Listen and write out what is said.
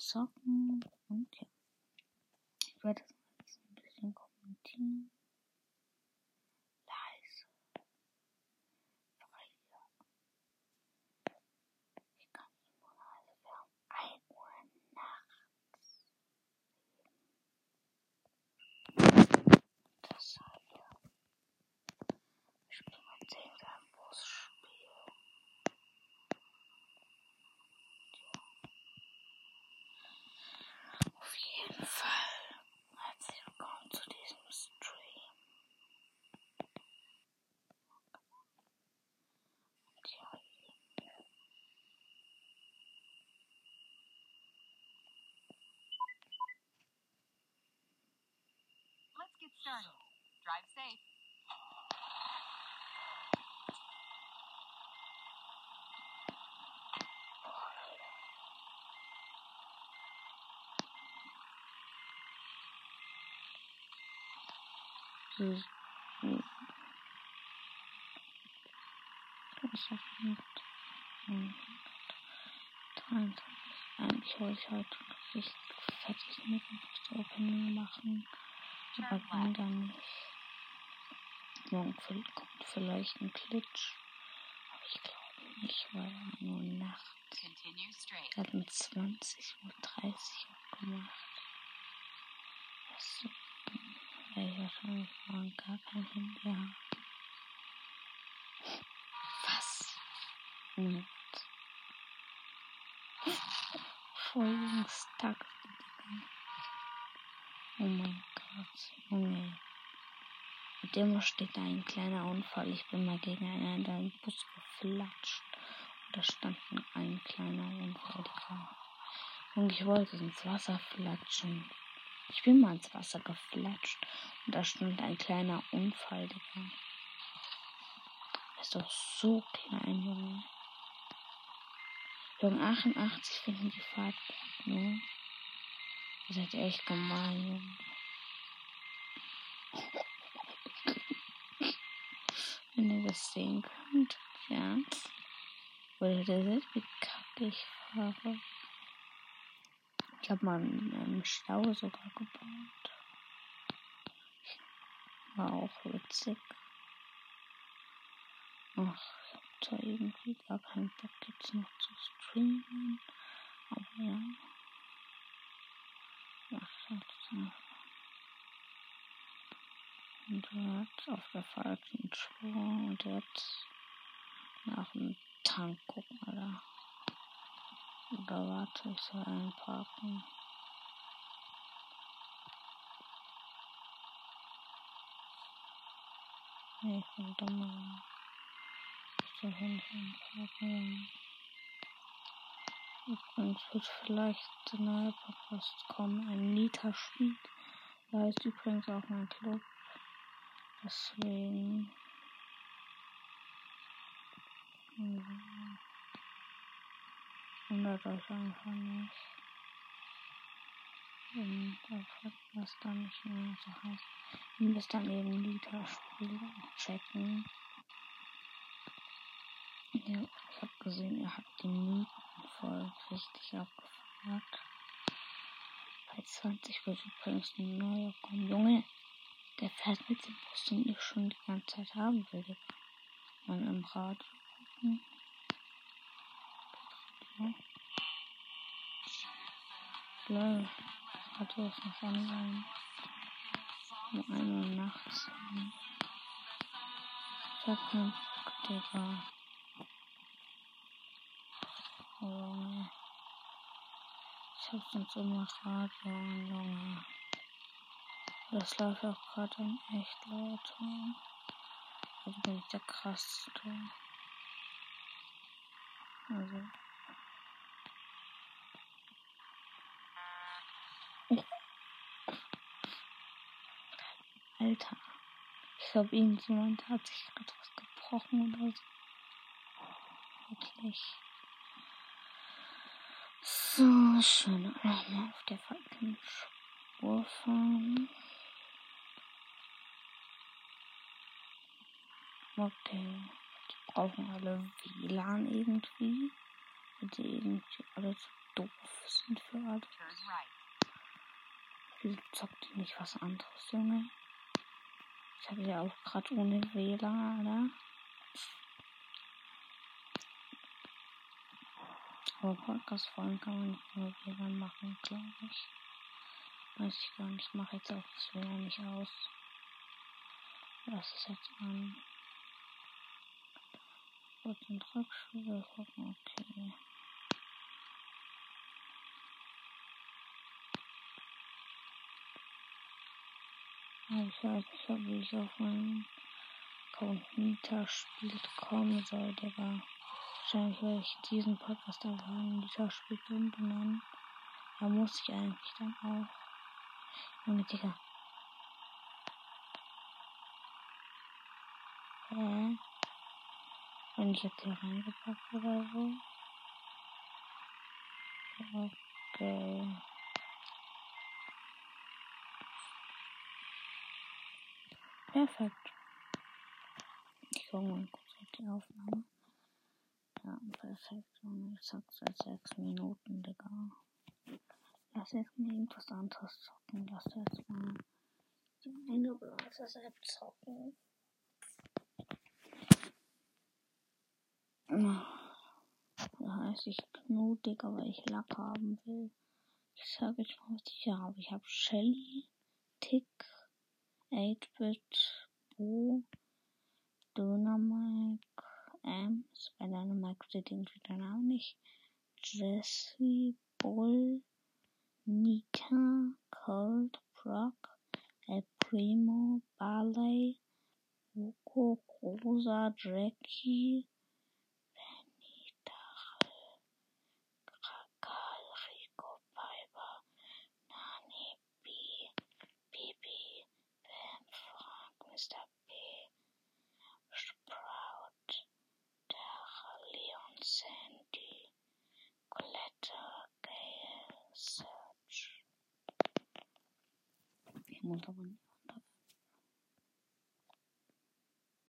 zocken. Let's get started. Drive safe. hm. das ist mit 23. Eigentlich wollte ich heute richtig fettes Megabox Opening machen, aber dann. Morgen kommt vielleicht ein Glitch, aber ich glaube nicht, weil er nur nachts. Er hat mit 20 Uhr 30 auch gemacht. Das werde ich wahrscheinlich morgen gar kein Handy haben. Was? Moment. Folgen stuck. Oh mein Gott, Junge. Mit dem steht da ein kleiner Unfall. Ich bin mal gegen einen in einen Bus geflatscht. Und da stand ein kleiner Unfall. Und ich wollte ins Wasser flatschen. Ich bin mal ins Wasser geflatscht. Und da stand ein kleiner Unfall, Digga. Ist doch so klein, Junge. Junge, 88 finden die Fahrt gut, ne? Ihr seid echt gemein, Junge. Wenn ihr das sehen könnt, ja. Oder ihr seht, wie kacke ich fahre. Ich habe mal einen, Stau sogar gebaut. War auch witzig. Ach, ich hab da irgendwie gar keinen Bock jetzt noch zu streamen. Aber ja. Ach, jetzt noch. Und jetzt auf der falschen Spur und jetzt nach dem Tank gucken, oder? Oder warte, ich soll einparken. Nee, ich bin dumm. Ich soll nicht einparken. Übrigens wird vielleicht der neue Podcast kommen, ein Nita-Spiel. Da heißt übrigens auch mein Club. Deswegen. Wundert euch einfach nicht. Und einfach, was dann nicht mehr so heißt. Ihr müsst dann eben Liter-Spiele checken. Ja, ich habe gesehen, ihr habt die Mythen voll richtig abgefeiert. Bei 20 wird übrigens ein neuer kommen. Junge, der fährt mit dem Bus, den ich schon die ganze Zeit haben will. Man im Radio. gucken. Ja. Lol, Radio ist noch online. Um 1 Uhr nachts. Ich hab keinen Bock, Digga. Oh. Ich hab sonst immer Radio Junge. Das läuft auch gerade in echt laut. Also bin ich der krasseste. Also. Alter. Ich glaube, irgendjemand hat sich gerade was gebrochen oder so. Wirklich. So, schön. Nochmal auf der falschen Spur fahren. Okay. Die brauchen alle WLAN irgendwie. Weil die irgendwie alle zu doof sind für alles. Wieso zockt ihr nicht was anderes, Junge? Ich habe ja auch gerade ohne WLAN, oder? Aber Podcast-Folgen kann man nicht nur WLAN machen, glaube ich. Weiß ich gar nicht. Ich mache jetzt auch das WLAN nicht aus. Lass es jetzt an. Kurz in Rückschule gucken, okay. Ich weiß nicht, ob ich auf Nita spielt kommen soll, Digga. Wahrscheinlich werde ich diesen Podcast einfach Nita spielt umbenennen. Da muss ich eigentlich dann auch. Junge, Digga. Hä? Wenn ich jetzt hier reingepackt oder so. Okay. Perfekt. Ich gucke mal kurz auf die Aufnahme. Ja, perfekt. Und ich zack seit sechs Minuten, Digga. Lass jetzt mal irgendwas anderes zocken. Lass jetzt mal die eine Browser-App zocken. Da heißt ich Knut, Digga, weil ich Lack haben will. Ich sage jetzt mal, was ich habe. Ich habe Shelly, Tick, 8-Bit, Bo, Dynamite, Ams, bei Dynamite steht irgendwie der Name nicht, Jesse, Bull, Nika, Cold, Brock, El Primo, Barley, Woko, Rosa, Jackie, Multa